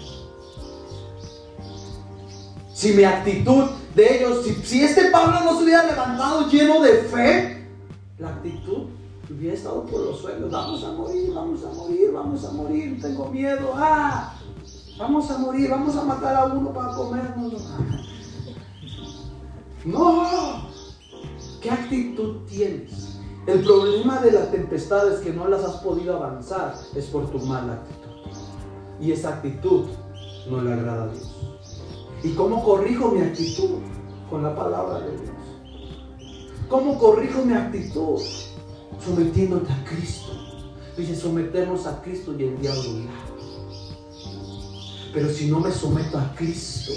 Si mi actitud de ellos, si, este Pablo no se hubiera levantado lleno de fe, la actitud hubiera estado por los suelos. Vamos a morir, vamos a morir, vamos a morir, tengo miedo. Ah. vamos a morir, vamos a matar a uno para comernos. No, ¿qué actitud tienes? El problema de la tempestad es que no las has podido avanzar, es por tu mala actitud. Y esa actitud no le agrada a Dios. ¿Y cómo corrijo mi actitud? Con la palabra de Dios. ¿Cómo corrijo mi actitud? Sometiéndote a Cristo. Dice, someternos a Cristo y el diablo. Pero si no me someto a Cristo,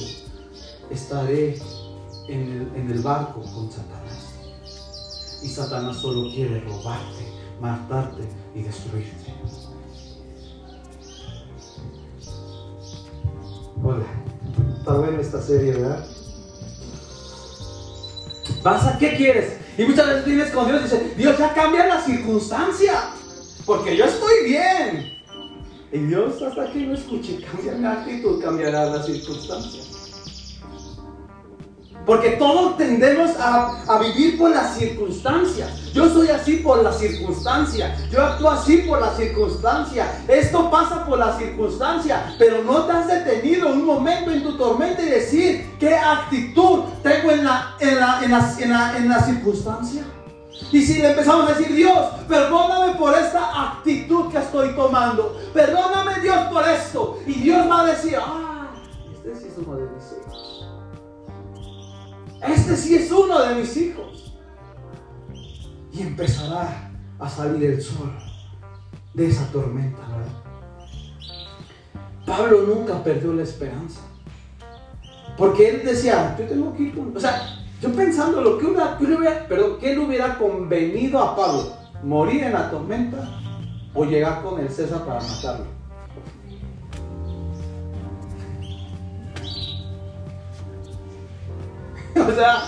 estaré en el, en el barco con Satanás. Y Satanás solo quiere robarte, matarte y destruirte. Hola, está buena esta serie, ¿verdad? ¿Pasa? ¿Qué quieres? Y muchas veces vienes con Dios y dices, Dios ya cambia la circunstancia, porque yo estoy bien. Y Dios hasta que no escuche, cambia mi actitud, cambiará la circunstancia. Porque todos tendemos a, a, vivir por las circunstancias. Yo soy así por la circunstancia. Yo actúo así por la circunstancia. Esto pasa por la circunstancia. Pero no te has detenido un momento en tu tormenta y decir qué actitud tengo en la, en la, en la, en la, en la circunstancia. Y si le empezamos a decir, Dios, perdóname por esta actitud que estoy tomando. Perdóname Dios por esto. Y Dios va a decir, ah, este sí es hijos. Este sí es uno de mis hijos. Y empezará a salir el sol de esa tormenta. Pablo nunca perdió la esperanza. Porque él decía, yo tengo que ir con... O sea, yo pensando lo que hubiera, pero ¿qué le hubiera convenido a Pablo? ¿Morir en la tormenta o llegar con el César para matarlo? o sea,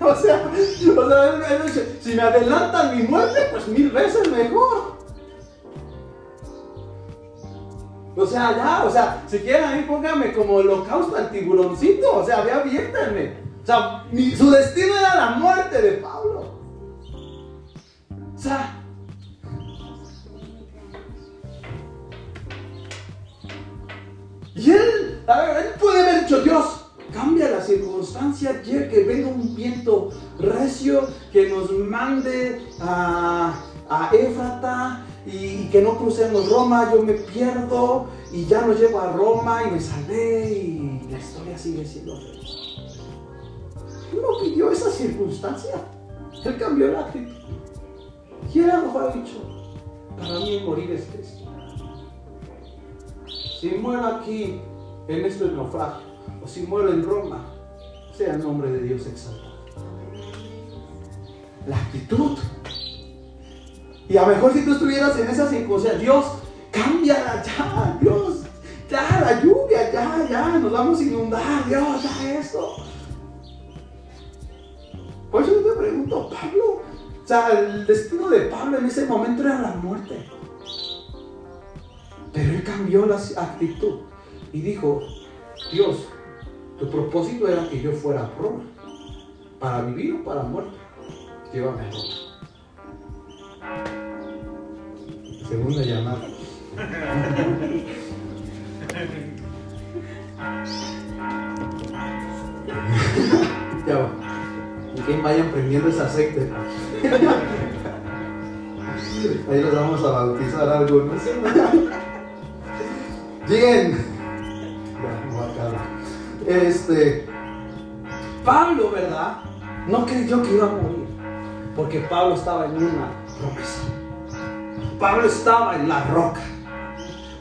o sea, o sea, o sea, si me adelantan mi muerte, pues mil veces mejor. O sea, ya, o sea, si quieren ahí pónganme como holocausto al tiburoncito, o sea, ve aviéntenme. O sea, su destino era la muerte de Pablo. O sea, y él, a él puede haber dicho, Dios, cambia la circunstancia, que venga un viento recio que nos mande a, a Éfrata y que no crucemos Roma, yo me pierdo y ya no llego a Roma y me salvé y la historia sigue siendo feliz. Él no pidió esa circunstancia, él cambió la actitud. Y él mejor ha dicho, para mí morir es Cristo. Si muero aquí en este naufragio, o si muero en Roma, sea el nombre de Dios exaltado. La actitud y a lo mejor si tú estuvieras en esa circunstancia, Dios, cámbiala ya, Dios, ya, la lluvia, ya, ya, nos vamos a inundar, Dios, ya esto. Por eso yo te pregunto, Pablo, o sea, el destino de Pablo en ese momento era la muerte. Pero él cambió la actitud y dijo, Dios, tu propósito era que yo fuera a Roma, para vivir o para muerte. Llévame a Roma. Segunda llamada. ya va. Y que vayan prendiendo ese aceite. Ahí los vamos a bautizar algunos. Bien. Este. Pablo, ¿verdad? No creyó que iba a morir. Porque Pablo estaba en una promesa. Pablo estaba en la roca.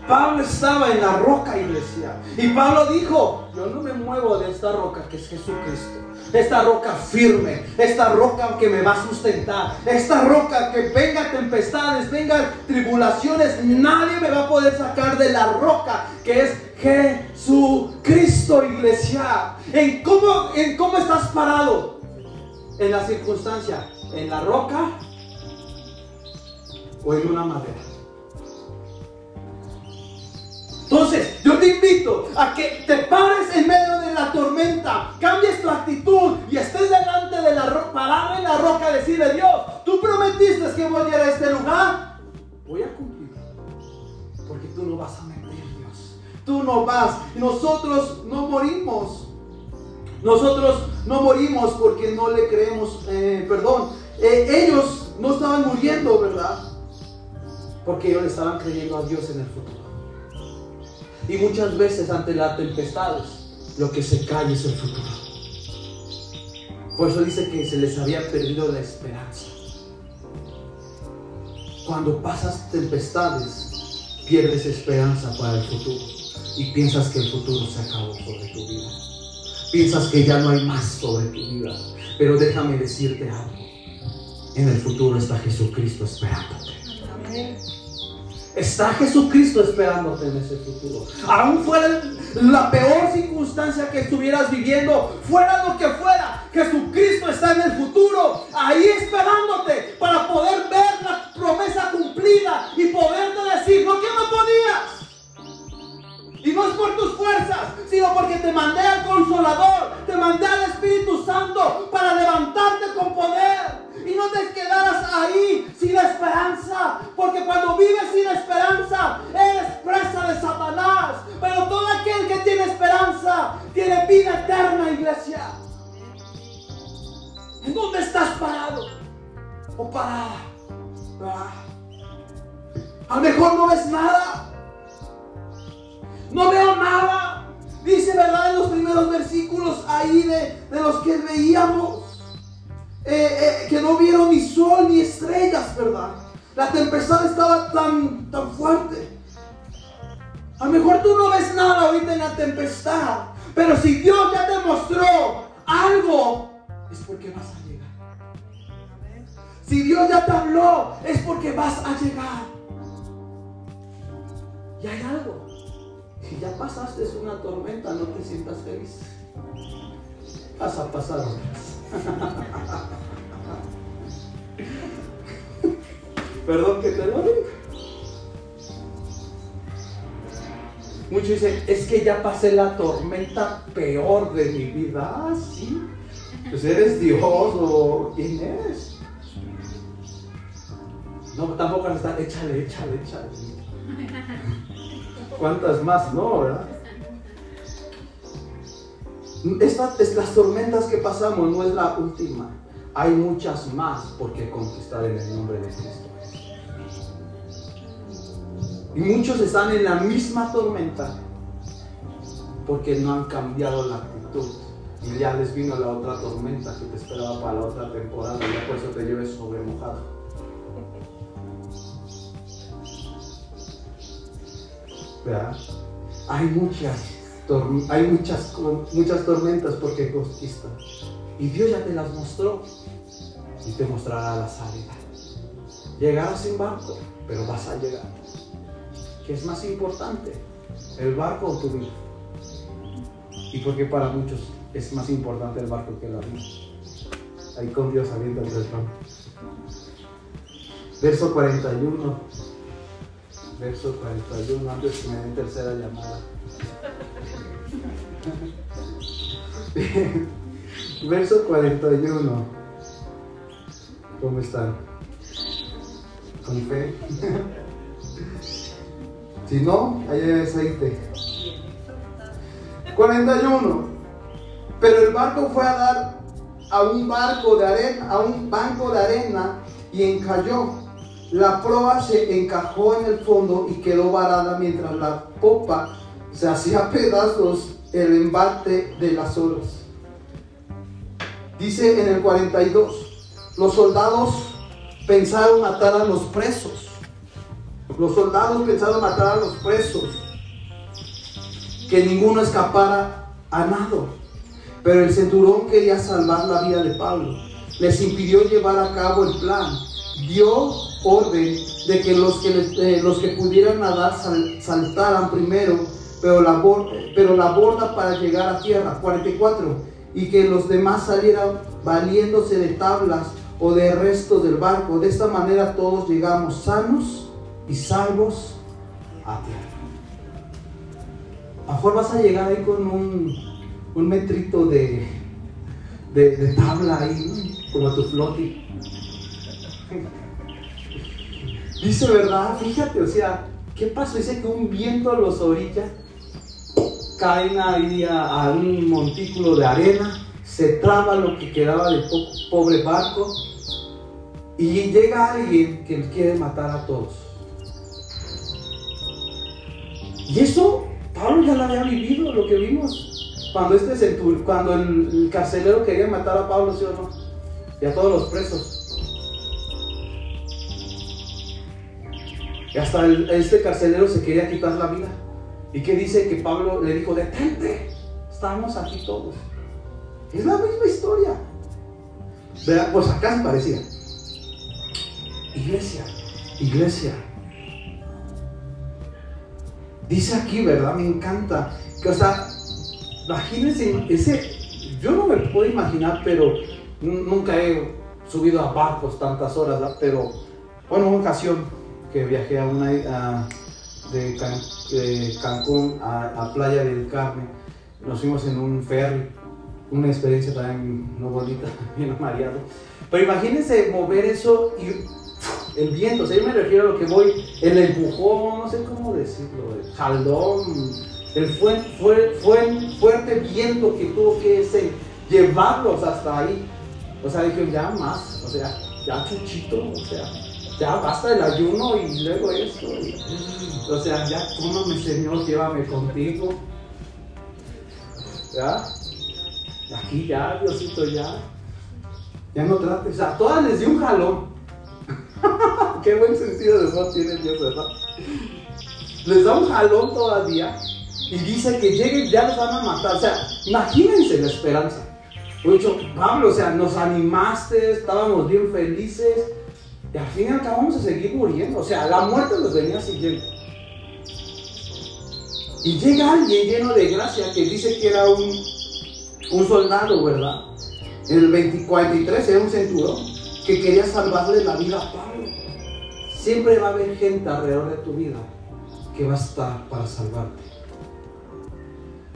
Pablo estaba en la roca, iglesia. Y Pablo dijo, yo no me muevo de esta roca que es Jesucristo. Esta roca firme, esta roca que me va a sustentar, esta roca que venga tempestades, vengan tribulaciones, nadie me va a poder sacar de la roca que es Jesucristo, iglesia. ¿En cómo, en cómo estás parado? En la circunstancia, en la roca o en una madera. Entonces, yo te invito a que te pares en medio de la tormenta, cambies tu actitud y estés delante de la roca, parado en la roca, decirle, Dios, tú prometiste que voy a ir a este lugar, voy a cumplir. no vas a. Tú no vas. Nosotros no morimos. Nosotros no morimos porque no le creemos, eh, perdón, eh, ellos no estaban muriendo, ¿verdad? Porque ellos estaban creyendo a Dios en el futuro. Y muchas veces ante las tempestades, lo que se cae es el futuro. Por eso dice que se les había perdido la esperanza. Cuando pasas tempestades, pierdes esperanza para el futuro y piensas que el futuro se acabó sobre tu vida. Piensas que ya no hay más sobre tu vida. Pero déjame decirte algo. En el futuro está Jesucristo esperándote. Está Jesucristo esperándote en ese futuro. Aún fuera la peor circunstancia que estuvieras viviendo, fuera lo que fuera, Jesucristo está en el futuro, ahí esperándote para poder ver la promesa cumplida y poderte decir lo que no podías. Y no es por tus fuerzas, sino porque te mandé al consolador, te mandé al Espíritu Santo para levantarte con poder. Y no te quedaras ahí sin esperanza, porque cuando vives sin esperanza, eres presa de Satanás. Pero todo aquel que tiene esperanza tiene vida eterna, iglesia. ¿En dónde estás parado? O parada. Ah. A lo mejor no ves nada. No veo nada. Dice, ¿verdad? En los primeros versículos ahí de, los que veíamos. Eh, eh, que no vieron ni sol ni estrellas, ¿verdad? La tempestad estaba tan, tan fuerte. A lo mejor tú no ves nada ahorita en la tempestad. Pero si Dios ya te mostró algo, es porque vas a llegar. Si Dios ya te habló, es porque vas a llegar. Y hay algo. Si ya pasaste una tormenta, no te sientas feliz. Vas a pasar Perdón que te lo diga. Muchos dicen, es que ya pasé la tormenta peor de mi vida. Ah, sí. Pues eres Dios o quién eres. No, tampoco estar, échale, échale, échale. ¿Cuántas más no, verdad? Estas, las tormentas que pasamos no es la última. Hay muchas más por qué conquistar en el nombre de Cristo. Y muchos están en la misma tormenta porque no han cambiado la actitud. Y ya les vino la otra tormenta que te esperaba para la otra temporada. Y ya por eso te lleves sobre mojado. Hay muchas, hay muchas, muchas tormentas porque conquistan. Y Dios ya te las mostró y te mostrará la salida. Llegarás sin barco, pero vas a llegar. ¿Qué es más importante? ¿El barco o tu vida? Y porque para muchos es más importante el barco que la vida. Ahí con Dios saliendo el Verso 41 verso 41, antes que me den tercera llamada. verso 41. ¿Cómo están? ¿Con fe? si no, ahí hay aceite. 41. Pero el barco fue a dar a un barco de arena, a un banco de arena y encalló la proa se encajó en el fondo y quedó varada mientras la popa se hacía pedazos el embate de las olas. Dice en el 42, los soldados pensaron matar a los presos. Los soldados pensaron matar a los presos. Que ninguno escapara a nado. Pero el centurón quería salvar la vida de Pablo. Les impidió llevar a cabo el plan. Dio orden de que los que, eh, los que pudieran nadar saltaran primero, pero la, borda para llegar a tierra, 44, y que los demás salieran valiéndose de tablas o de restos del barco. De esta manera todos llegamos sanos y salvos a tierra. Mejor vas a llegar ahí con un, un metrito de, de, tabla ahí, como tu flote. Dice, ¿verdad? Fíjate, o sea, ¿Qué pasó? Dice que un viento los orilla, caen ahí a, un montículo de arena, se traba lo que quedaba del pobre barco y llega alguien que quiere matar a todos. Y eso Pablo ya lo había vivido, lo que vimos. Cuando, este cuando el, carcelero quería matar a Pablo, ¿sí o no? Y a todos los presos. Hasta este carcelero se quería quitar la vida. ¿Y qué dice? Que Pablo le dijo, detente, estamos aquí todos. Es la misma historia. Pues acá se parecía. Iglesia, iglesia. Dice aquí, ¿verdad? Me encanta. Que, o sea, imagínense, ese, yo no me puedo imaginar, pero nunca he subido a barcos tantas horas, ¿verdad? pero bueno, una ocasión que viajé a una de, Cancún a, Playa del Carmen, nos fuimos en un ferry, una experiencia también no bonita, bien mareado. Pero imagínense mover eso y el viento, o sea, yo me refiero a lo que voy, el empujón, no sé cómo decirlo, el jaldón, el fuerte viento que tuvo que ese, llevarlos hasta ahí. O sea, dije, ya más, o sea, ya chuchito, o sea, ya basta el ayuno y luego esto. o sea, ya tómame, Señor, llévame contigo. ¿Ya? Aquí ya, Diosito, ya. Ya no trates. O sea, todas les di un jalón. Qué buen sentido de humor tiene Dios, ¿verdad? Les da un jalón todavía y dice que lleguen, ya los van a matar. O sea, imagínense la esperanza. Mucho, Pablo, o sea, nos animaste, estábamos bien felices y al fin y al cabo vamos a seguir muriendo. O sea, la muerte nos venía siguiendo. Y llega alguien lleno de gracia que dice que era un, un soldado, ¿verdad? En el 2043 era un centurión que quería salvarle la vida a Pablo. Siempre va a haber gente alrededor de tu vida que va a estar para salvarte.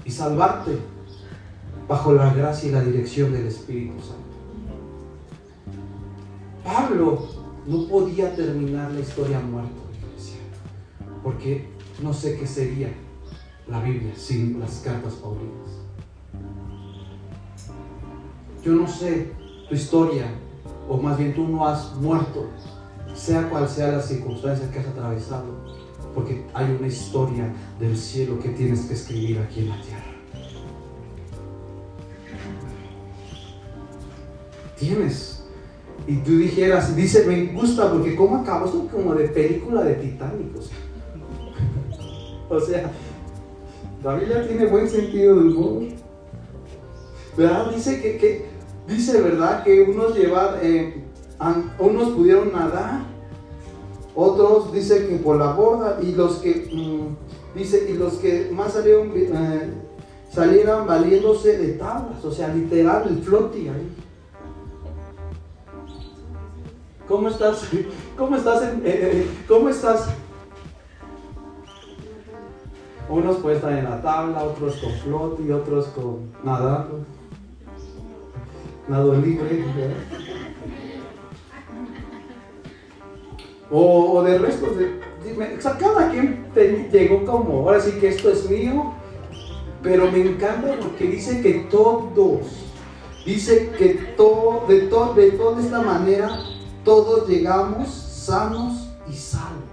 Y salvarte bajo la gracia y la dirección del Espíritu Santo. Pablo no podía terminar la historia muerto, iglesia, porque no sé qué sería la Biblia sin las cartas paulinas. Yo no sé tu historia o más bien tú no has muerto, sea cual sea la circunstancia que has atravesado, porque hay una historia del cielo que tienes que escribir aquí en la tierra. Tienes. Y tú dijeras, dice, me gusta porque cómo acabó esto como de película de Titanic. O sea, la Biblia tiene buen sentido del humor. ¿Verdad? Dice que, que Dice, ¿verdad? Que unos llevar, eh, unos pudieron nadar, otros dice que por la borda y los que, mm, dice, y los que más salieron, eh, salieron valiéndose de tablas, o sea, literal, el flote ahí. ¿Cómo estás? ¿Cómo estás? Eh, ¿Cómo estás? Unos pueden estar en la tabla, otros con flote y otros con nadando nado libre. O, de restos de. O sea, quien llegó como, ahora sí que esto es mío, pero me encanta porque dice que todos, dice que todo, de, todo, de toda esta manera, todos llegamos sanos y salvos.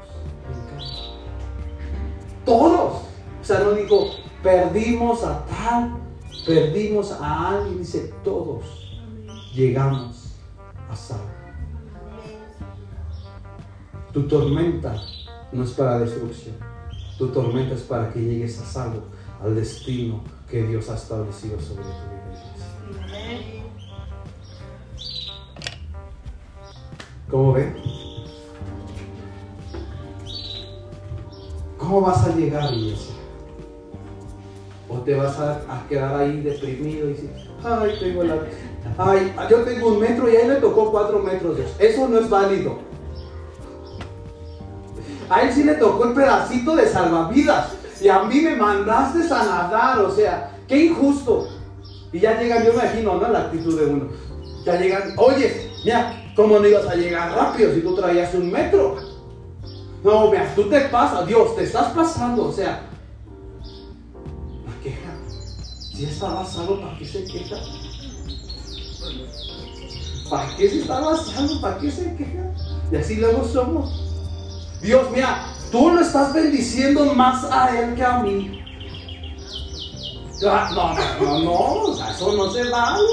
Todos. O sea, no digo, perdimos a tal, perdimos a alguien, dice todos llegamos a salvo. Tu tormenta no es para destrucción, tu tormenta es para que llegues a salvo al destino que Dios ha establecido sobre tu vida. ¿Cómo ven? ¿Cómo vas a llegar, iglesia? ¿O te vas a, quedar ahí deprimido y decir, ay, tengo la, Ay, yo tengo un metro y a él le tocó cuatro metros. Eso no es válido. A él sí le tocó el pedacito de salvavidas. Y a mí me mandaste a nadar. O sea, qué injusto. Y ya llegan, yo me imagino, ¿no? La actitud de uno. Ya llegan, oye, mira, ¿cómo no ibas a llegar rápido si tú traías un metro? No, vea, tú te pasas, Dios, te estás pasando, o sea, la queja. Si estaba salvo, ¿para qué se queja? ¿Para qué se estaba salvo? ¿Para qué se queja? Y así luego somos. Dios, mira, tú lo estás bendiciendo más a él que a mí. No, no, no, no, o sea, eso no se vale.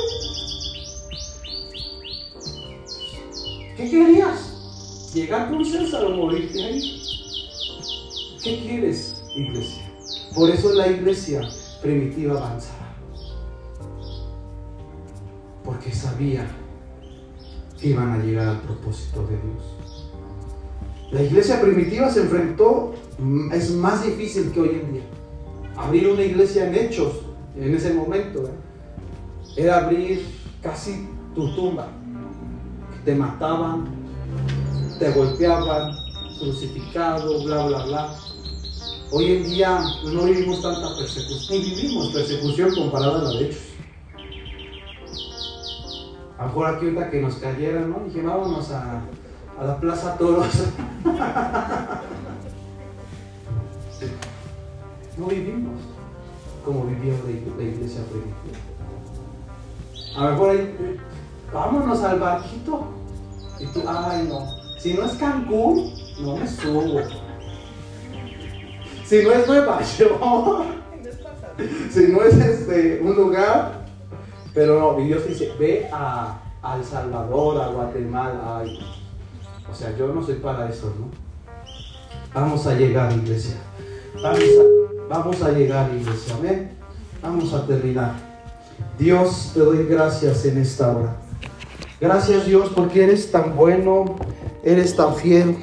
¿Qué querías? ¿Llegar con César o morirte ahí? ¿Qué quieres, iglesia? Por eso la iglesia primitiva avanzaba. Porque sabía que iban a llegar al propósito de Dios. La iglesia primitiva se enfrentó, es más difícil que hoy en día. Abrir una iglesia en hechos, en ese momento, ¿eh? era abrir casi tu tumba. Te mataban, te golpeaban, crucificado, bla, bla, bla. Hoy en día no vivimos tanta persecución, ni vivimos persecución comparada a la de hechos. A lo mejor aquí ahorita que nos cayeran, ¿no? Dije, vámonos a, la Plaza Toros. no vivimos como vivía la iglesia primitiva. A lo mejor ahí, vámonos al barquito. Y tú, ay no, si no es Cancún, no me subo. Si no es Nueva York, si no es este, un lugar, pero no, y Dios dice, ve a, El Salvador, a Guatemala. Ay, o sea, yo no soy para eso, ¿no? Vamos a llegar, iglesia. A, vamos a llegar, iglesia. Amén. Vamos a terminar. Dios, te doy gracias en esta hora. Gracias, Dios, porque eres tan bueno, eres tan fiel.